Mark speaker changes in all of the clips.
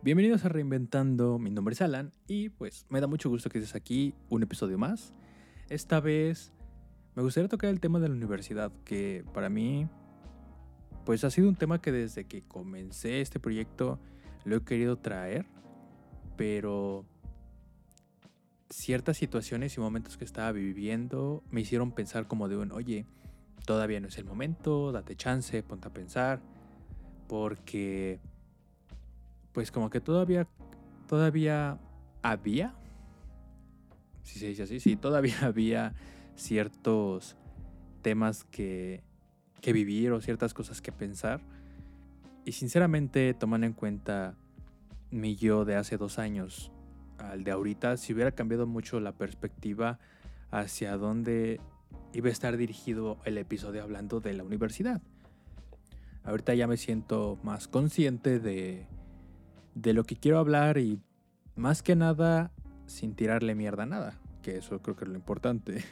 Speaker 1: Bienvenidos a Reinventando, mi nombre es Alan y pues me da mucho gusto que estés aquí, un episodio más. Esta vez me gustaría tocar el tema de la universidad, que para mí pues ha sido un tema que desde que comencé este proyecto lo he querido traer, pero ciertas situaciones y momentos que estaba viviendo me hicieron pensar como de un, oye, todavía no es el momento, date chance, ponte a pensar, porque pues como que todavía, todavía había, si se dice así, sí, todavía había ciertos temas que, que vivir o ciertas cosas que pensar. Y sinceramente, tomando en cuenta mi yo de hace dos años al de ahorita, si hubiera cambiado mucho la perspectiva hacia dónde iba a estar dirigido el episodio hablando de la universidad. Ahorita ya me siento más consciente de, de lo que quiero hablar y más que nada sin tirarle mierda a nada, que eso creo que es lo importante.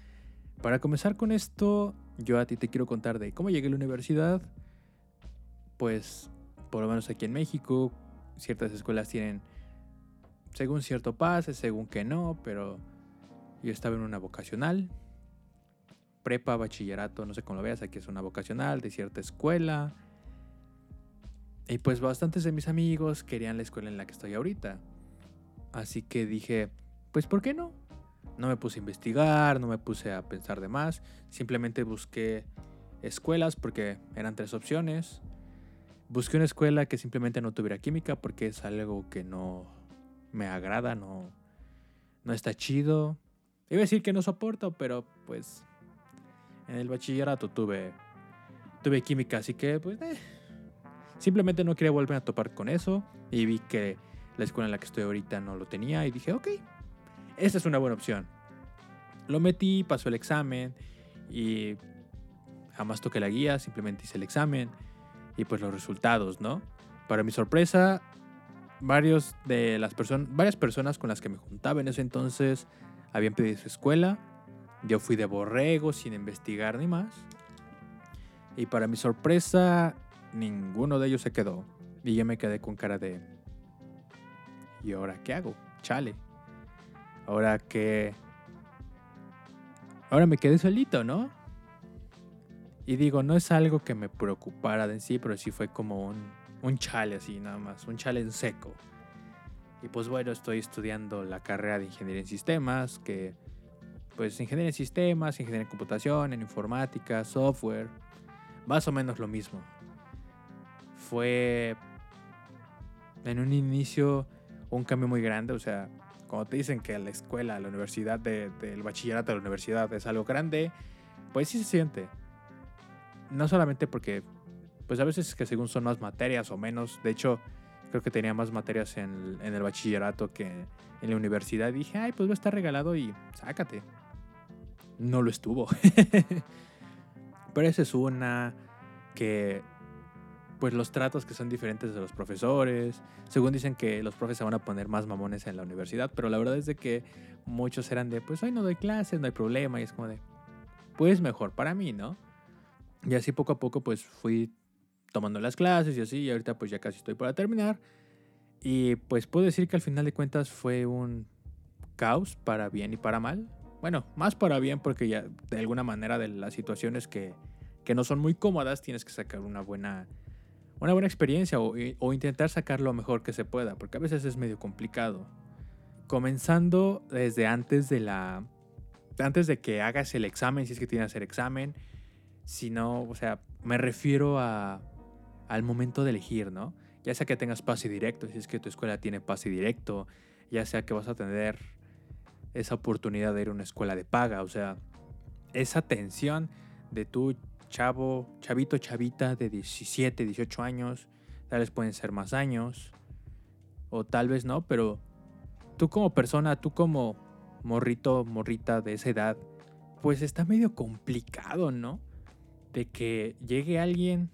Speaker 1: Para comenzar con esto, yo a ti te quiero contar de cómo llegué a la universidad. Pues, por lo menos aquí en México, ciertas escuelas tienen, según cierto pase, según que no, pero yo estaba en una vocacional, prepa, bachillerato, no sé cómo lo veas, aquí es una vocacional de cierta escuela. Y pues bastantes de mis amigos querían la escuela en la que estoy ahorita. Así que dije, pues ¿por qué no? No me puse a investigar, no me puse a pensar de más. Simplemente busqué escuelas porque eran tres opciones. Busqué una escuela que simplemente no tuviera química porque es algo que no me agrada, no, no está chido. Iba a decir que no soporto, pero pues en el bachillerato tuve, tuve química, así que pues eh, Simplemente no quería volver a topar con eso y vi que la escuela en la que estoy ahorita no lo tenía y dije, ok, esta es una buena opción. Lo metí, pasó el examen y jamás toqué la guía, simplemente hice el examen y pues los resultados, ¿no? Para mi sorpresa, varios de las personas, varias personas con las que me juntaba en ese entonces habían pedido su escuela. Yo fui de borrego sin investigar ni más. Y para mi sorpresa, ninguno de ellos se quedó. Y yo me quedé con cara de... ¿Y ahora qué hago? Chale. Ahora que... Ahora me quedé solito, ¿no? Y digo, no es algo que me preocupara de en sí, pero sí fue como un, un chale así nada más, un chale en seco. Y pues bueno, estoy estudiando la carrera de ingeniería en sistemas, que pues ingeniería en sistemas, ingeniería en computación, en informática, software, más o menos lo mismo fue en un inicio un cambio muy grande. O sea, cuando te dicen que la escuela, la universidad, del bachillerato de la universidad es algo grande, pues sí se siente. No solamente porque, pues a veces es que según son más materias o menos. De hecho, creo que tenía más materias en, en el bachillerato que en la universidad. Y dije, ay, pues va a estar regalado y sácate. No lo estuvo. Pero esa es una que pues los tratos que son diferentes de los profesores. Según dicen que los profes se van a poner más mamones en la universidad, pero la verdad es de que muchos eran de, pues hoy no doy clases, no hay problema, y es como de, pues mejor para mí, ¿no? Y así poco a poco pues fui tomando las clases y así, y ahorita pues ya casi estoy para terminar. Y pues puedo decir que al final de cuentas fue un caos para bien y para mal. Bueno, más para bien porque ya de alguna manera de las situaciones que, que no son muy cómodas tienes que sacar una buena una buena experiencia o, intentar sacar lo mejor que se pueda, porque a veces es medio complicado. Comenzando desde antes de la. Antes de que hagas el examen, si es que tienes que hacer examen. Si no, o sea, me refiero a, al momento de elegir, ¿no? Ya sea que tengas pase directo, si es que tu escuela tiene pase directo, ya sea que vas a tener esa oportunidad de ir a una escuela de paga, o sea, esa tensión de tú chavo, chavito, chavita de 17, 18 años, tal vez pueden ser más años, o tal vez no, pero tú como persona, tú como morrito, morrita de esa edad, pues está medio complicado, ¿no? De que llegue alguien,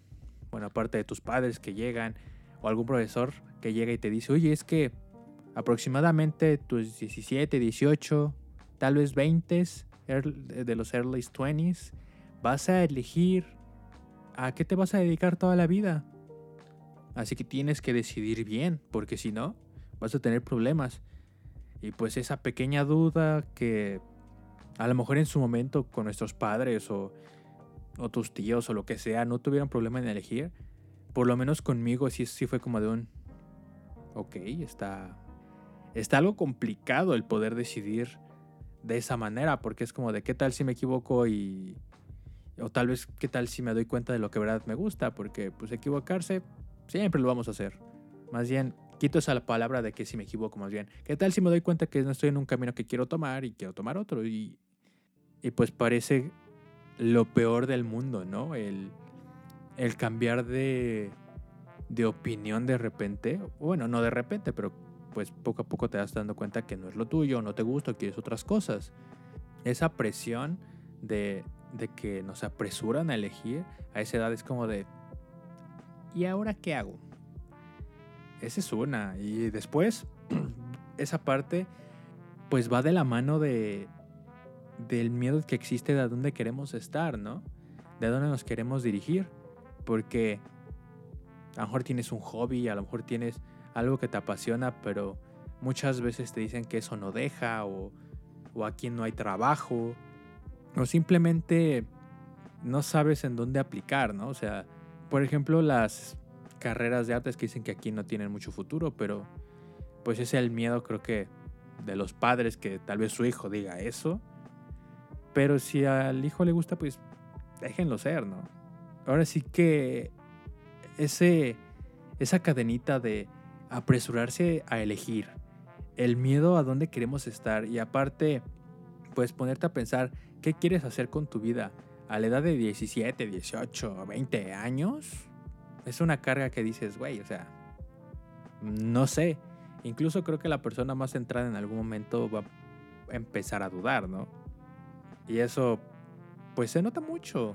Speaker 1: bueno, aparte de tus padres que llegan, o algún profesor que llega y te dice, oye, es que aproximadamente tus 17, 18, tal vez 20 de los early 20s, vas a elegir a qué te vas a dedicar toda la vida. Así que tienes que decidir bien, porque si no, vas a tener problemas. Y pues esa pequeña duda que a lo mejor en su momento con nuestros padres o, tus tíos o lo que sea no tuvieron problema en elegir, por lo menos conmigo sí, sí fue como de un, ok, está, está algo complicado el poder decidir de esa manera, porque es como de qué tal si me equivoco y... O tal vez qué tal si me doy cuenta de lo que verdad me gusta, porque pues equivocarse siempre lo vamos a hacer. Más bien, quito esa palabra de que si me equivoco, más bien. ¿Qué tal si me doy cuenta que no estoy en un camino que quiero tomar y quiero tomar otro? Y, y pues parece lo peor del mundo, ¿no? El, el cambiar de, de opinión de repente. Bueno, no de repente, pero pues poco a poco te das dando cuenta que no es lo tuyo, no te gusta, quieres otras cosas. Esa presión de, de que nos apresuran a elegir a esa edad es como de, ¿y ahora qué hago? Esa es una. Y después, esa parte, pues va de la mano de, del miedo que existe de a dónde queremos estar, ¿no? De a dónde nos queremos dirigir. Porque a lo mejor tienes un hobby, a lo mejor tienes algo que te apasiona, pero muchas veces te dicen que eso no deja o, o aquí no hay trabajo o simplemente no sabes en dónde aplicar, ¿no? O sea, por ejemplo, las carreras de artes que dicen que aquí no tienen mucho futuro, pero pues ese es el miedo creo que de los padres que tal vez su hijo diga eso. Pero si al hijo le gusta, pues déjenlo ser, ¿no? Ahora sí que ese, esa cadenita de apresurarse a elegir, el miedo a dónde queremos estar y aparte, pues ponerte a pensar qué quieres hacer con tu vida a la edad de 17, 18, 20 años, es una carga que dices, güey, o sea, no sé. Incluso creo que la persona más centrada en algún momento va a empezar a dudar, ¿no? Y eso, pues se nota mucho.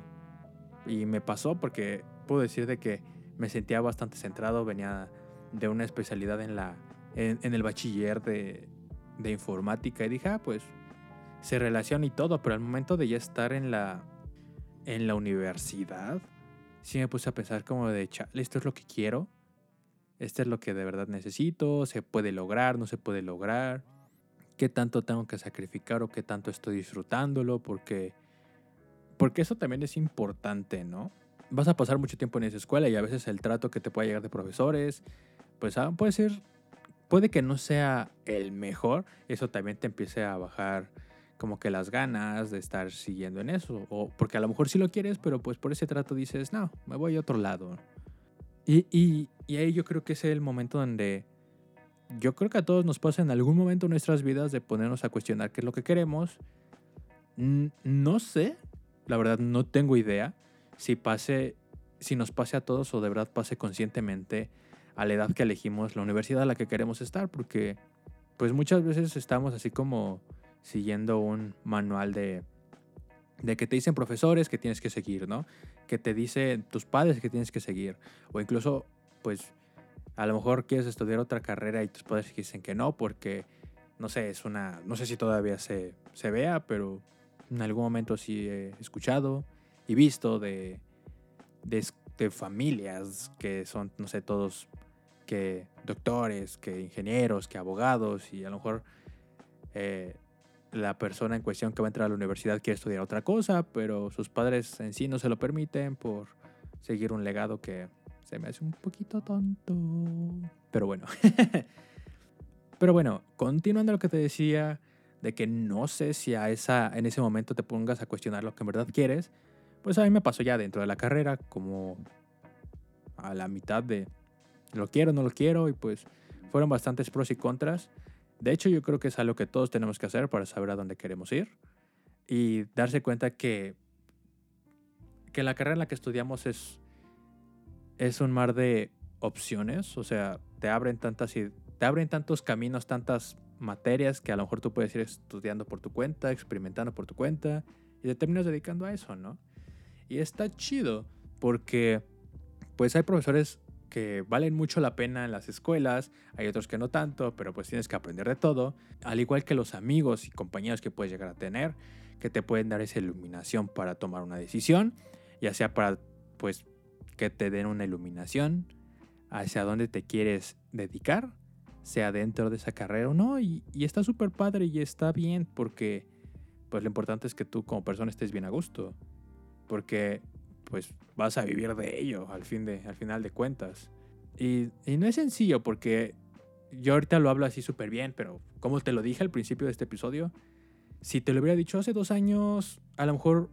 Speaker 1: Y me pasó porque puedo decir de que me sentía bastante centrado, venía de una especialidad en, la, en, el bachiller de, de, informática y dije, ah, pues se relaciona y todo, pero al momento de ya estar en la, en la universidad, sí me puse a pensar como de, chale, esto es lo que quiero, esto es lo que de verdad necesito, se puede lograr, no se puede lograr, qué tanto tengo que sacrificar o qué tanto estoy disfrutándolo, porque, porque eso también es importante, ¿no? Vas a pasar mucho tiempo en esa escuela y a veces el trato que te puede llegar de profesores, pues ah, puede ser, puede que no sea el mejor, eso también te empiece a bajar como que las ganas de estar siguiendo en eso, o porque a lo mejor sí lo quieres, pero pues por ese trato dices, no, me voy a otro lado. Y, y, y ahí yo creo que es el momento donde yo creo que a todos nos pasa en algún momento en nuestras vidas de ponernos a cuestionar qué es lo que queremos. No sé, la verdad no tengo idea si pase, si nos pase a todos o de verdad pase conscientemente a la edad que elegimos la universidad a la que queremos estar, porque pues muchas veces estamos así como siguiendo un manual de, de que te dicen profesores que tienes que seguir, ¿no? Que te dicen tus padres que tienes que seguir, o incluso pues a lo mejor quieres estudiar otra carrera y tus padres dicen que no, porque no sé, es una, no sé si todavía se, se vea, pero en algún momento sí he escuchado y visto de, de, familias que son, no sé, todos que doctores, que ingenieros, que abogados y a lo mejor eh, la persona en cuestión que va a entrar a la universidad quiere estudiar otra cosa, pero sus padres en sí no se lo permiten por seguir un legado que se me hace un poquito tonto. Pero bueno. pero bueno, continuando lo que te decía de que no sé si a esa, en ese momento te pongas a cuestionar lo que en verdad quieres, pues a mí me pasó ya dentro de la carrera, como a la mitad de lo quiero, no lo quiero, y pues fueron bastantes pros y contras. De hecho, yo creo que es algo que todos tenemos que hacer para saber a dónde queremos ir y darse cuenta que, que la carrera en la que estudiamos es, es un mar de opciones, o sea, te abren tantas te abren tantos caminos, tantas materias que a lo mejor tú puedes ir estudiando por tu cuenta, experimentando por tu cuenta y te terminas dedicando a eso, ¿no? Y está chido porque pues hay profesores que valen mucho la pena en las escuelas, hay otros que no tanto, pero pues tienes que aprender de todo, al igual que los amigos y compañeros que puedes llegar a tener, que te pueden dar esa iluminación para tomar una decisión, ya sea para pues que te den una iluminación hacia dónde te quieres dedicar, sea dentro de esa carrera o no, y, y está súper padre y está bien porque pues lo importante es que tú como persona estés bien a gusto, porque pues vas a vivir de ello al, fin de, al final de cuentas. Y, y no es sencillo porque yo ahorita lo hablo así súper bien, pero como te lo dije al principio de este episodio, si te lo hubiera dicho hace dos años, a lo mejor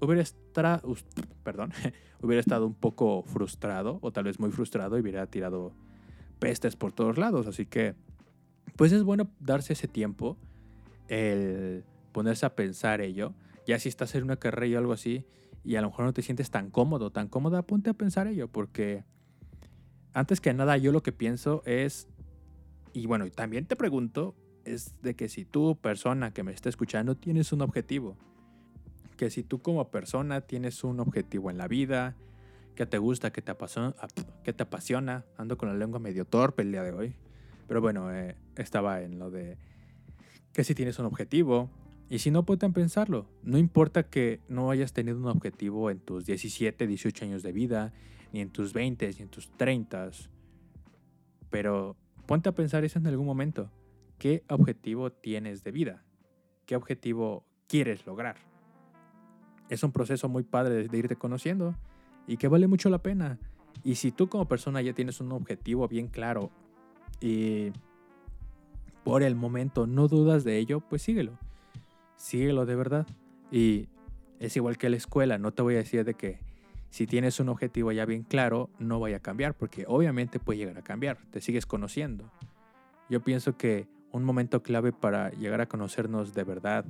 Speaker 1: hubiera, estado, perdón, hubiera estado un poco frustrado, o tal vez muy frustrado, y hubiera tirado pestes por todos lados. Así que, pues es bueno darse ese tiempo, el ponerse a pensar ello. Ya si estás en una carrera y algo así, y a lo mejor no te sientes tan cómodo, tan cómoda, ponte a pensar ello, porque antes que nada yo lo que pienso es, y bueno, también te pregunto, es de que si tú, persona que me está escuchando, tienes un objetivo, que si tú como persona tienes un objetivo en la vida, que te gusta, que te apasiona, que te apasiona, ando con la lengua medio torpe el día de hoy, pero bueno, eh, estaba en lo de que si tienes un objetivo, y si no, pueden pensarlo. No importa que no hayas tenido un objetivo en tus 17, 18 años de vida, ni en tus 20, ni en tus 30. Pero ponte a pensar eso en algún momento. ¿Qué objetivo tienes de vida? ¿Qué objetivo quieres lograr? Es un proceso muy padre de irte conociendo y que vale mucho la pena. Y si tú como persona ya tienes un objetivo bien claro y por el momento no dudas de ello, pues síguelo. Síguelo de verdad. Y es igual que la escuela, no te voy a decir de que si tienes un objetivo ya bien claro, no vaya a cambiar, porque obviamente puede llegar a cambiar, te sigues conociendo. Yo pienso que un momento clave para llegar a conocernos de verdad,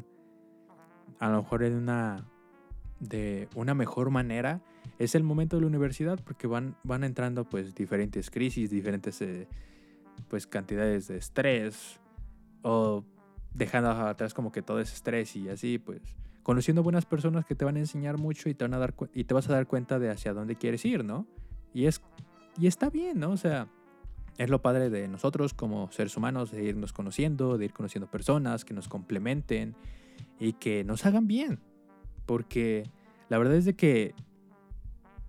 Speaker 1: a lo mejor en una de una mejor manera, es el momento de la universidad, porque van, van entrando pues diferentes crisis, diferentes eh, pues cantidades de estrés, o dejando atrás como que todo ese estrés y así, pues conociendo buenas personas que te van a enseñar mucho y te, van a dar, y te vas a dar cuenta de hacia dónde quieres ir, ¿no? Y, es, y está bien, ¿no? O sea, es lo padre de nosotros como seres humanos, de irnos conociendo, de ir conociendo personas que nos complementen y que nos hagan bien. Porque la verdad es de que,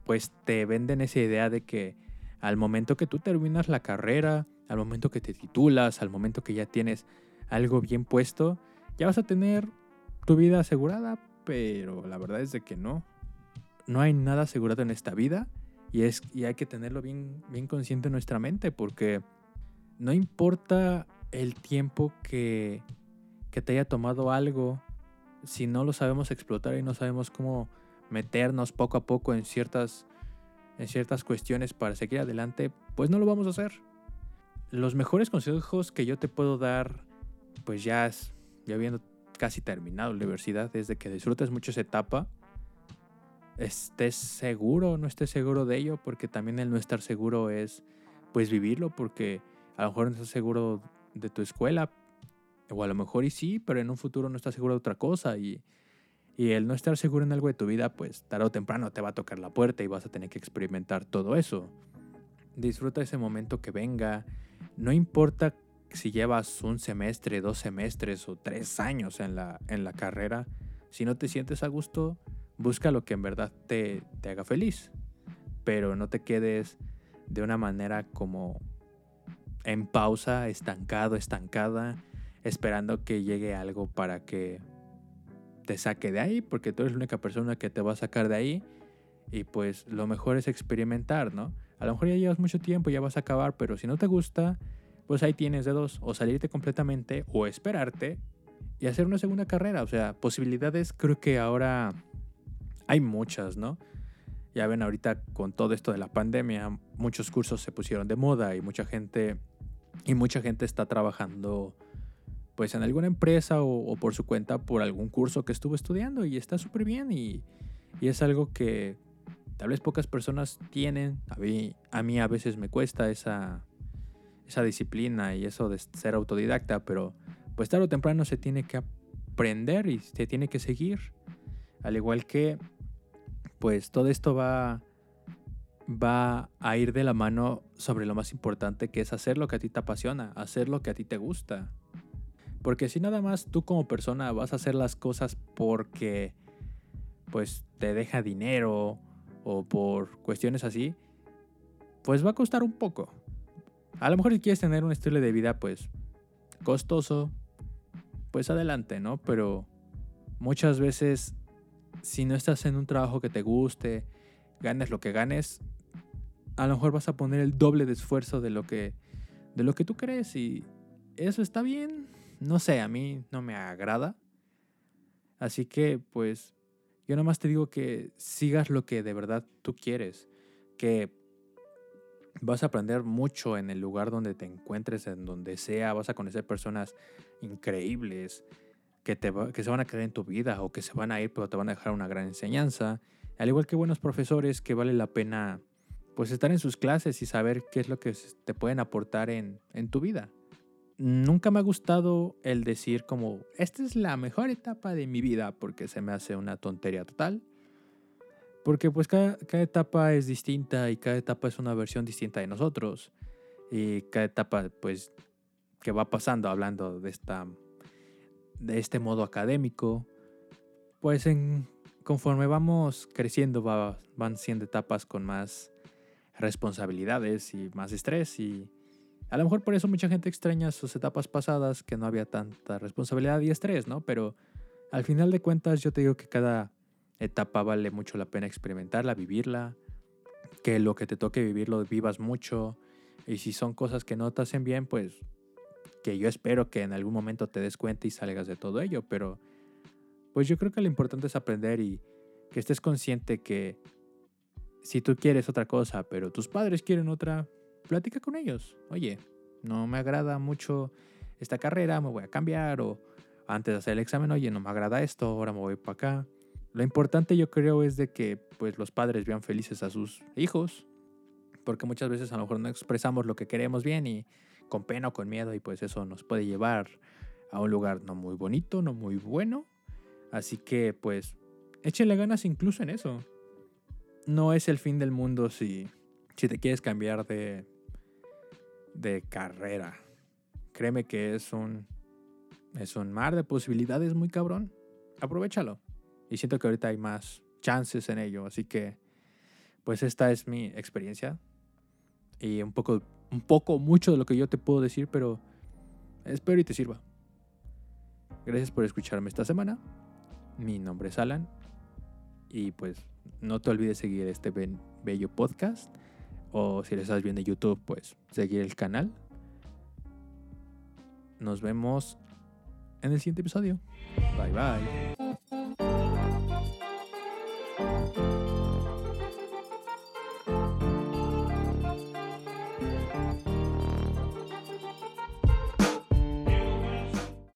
Speaker 1: pues te venden esa idea de que al momento que tú terminas la carrera, al momento que te titulas, al momento que ya tienes algo bien puesto, ya vas a tener tu vida asegurada, pero la verdad es de que no. No hay nada asegurado en esta vida y, es, y hay que tenerlo bien, bien consciente en nuestra mente porque no importa el tiempo que, que te haya tomado algo, si no lo sabemos explotar y no sabemos cómo meternos poco a poco en ciertas, en ciertas cuestiones para seguir adelante, pues no lo vamos a hacer. Los mejores consejos que yo te puedo dar, pues ya, ya habiendo casi terminado la universidad, es de que disfrutes mucho esa etapa estés seguro o no estés seguro de ello, porque también el no estar seguro es pues vivirlo, porque a lo mejor no estás seguro de tu escuela, o a lo mejor y sí, pero en un futuro no estás seguro de otra cosa y, y el no estar seguro en algo de tu vida, pues tarde o temprano te va a tocar la puerta y vas a tener que experimentar todo eso. Disfruta ese momento que venga, no importa si llevas un semestre, dos semestres o tres años en la, en la carrera, si no te sientes a gusto, busca lo que en verdad te, haga feliz, pero no te quedes de una manera como en pausa, estancado, estancada, esperando que llegue algo para que te saque de ahí, porque tú eres la única persona que te va a sacar de ahí. Y pues lo mejor es experimentar, ¿no? A lo mejor ya llevas mucho tiempo, ya vas a acabar, pero si no te gusta, pues ahí tienes de dos, o salirte completamente o esperarte y hacer una segunda carrera. O sea, posibilidades creo que ahora hay muchas, ¿no? Ya ven ahorita con todo esto de la pandemia, muchos cursos se pusieron de moda y mucha gente y mucha gente está trabajando pues en alguna empresa o, por su cuenta por algún curso que estuvo estudiando y está súper bien y, y, es algo que tal vez pocas personas tienen. A mí, a mí a veces me cuesta esa, esa disciplina y eso de ser autodidacta, pero pues tarde o temprano se tiene que aprender y se tiene que seguir. Al igual que pues todo esto va, va a ir de la mano sobre lo más importante que es hacer lo que a ti te apasiona, hacer lo que a ti te gusta. Porque si nada más tú como persona vas a hacer las cosas porque pues te deja dinero o por cuestiones así, pues va a costar un poco. A lo mejor si quieres tener un estilo de vida pues costoso, pues adelante, ¿no? Pero muchas veces si no estás en un trabajo que te guste, ganes lo que ganes, a lo mejor vas a poner el doble de esfuerzo de lo que de lo que tú crees y eso está bien. No sé, a mí no me agrada. Así que pues yo nomás te digo que sigas lo que de verdad tú quieres, que vas a aprender mucho en el lugar donde te encuentres, en donde sea, vas a conocer personas increíbles que, te que se van a quedar en tu vida o que se van a ir pero te van a dejar una gran enseñanza, al igual que buenos profesores que vale la pena pues estar en sus clases y saber qué es lo que te pueden aportar en, en tu vida. Nunca me ha gustado el decir como, esta es la mejor etapa de mi vida porque se me hace una tontería total. Porque pues cada, cada, etapa es distinta y cada etapa es una versión distinta de nosotros. Y cada etapa pues que va pasando hablando de, esta, de este modo académico, pues en, conforme vamos creciendo va, van siendo etapas con más responsabilidades y más estrés y a lo mejor por eso mucha gente extraña sus etapas pasadas que no había tanta responsabilidad y estrés, ¿no? Pero al final de cuentas yo te digo que cada etapa vale mucho la pena experimentarla, vivirla, que lo que te toque vivir lo vivas mucho y si son cosas que no te hacen bien, pues que yo espero que en algún momento te des cuenta y salgas de todo ello, pero pues yo creo que lo importante es aprender y que estés consciente que si tú quieres otra cosa, pero tus padres quieren otra, platica con ellos. Oye, no me agrada mucho esta carrera, me voy a cambiar o antes de hacer el examen, oye, no me agrada esto, ahora me voy para acá. Lo importante yo creo es de que pues los padres vean felices a sus hijos, porque muchas veces a lo mejor no expresamos lo que queremos bien y con pena o con miedo y pues eso nos puede llevar a un lugar no muy bonito, no muy bueno. Así que pues échenle ganas incluso en eso no es el fin del mundo si, si te quieres cambiar de, de carrera. Créeme que es un, es un mar de posibilidades muy cabrón. Aprovechalo. Y siento que ahorita hay más chances en ello. Así que, pues esta es mi experiencia. Y un poco, un poco, mucho de lo que yo te puedo decir, pero espero y te sirva. Gracias por escucharme esta semana. Mi nombre es Alan. Y pues no te olvides seguir este bello podcast. O si lo estás viendo en YouTube, pues seguir el canal. Nos vemos en el siguiente episodio. Bye bye.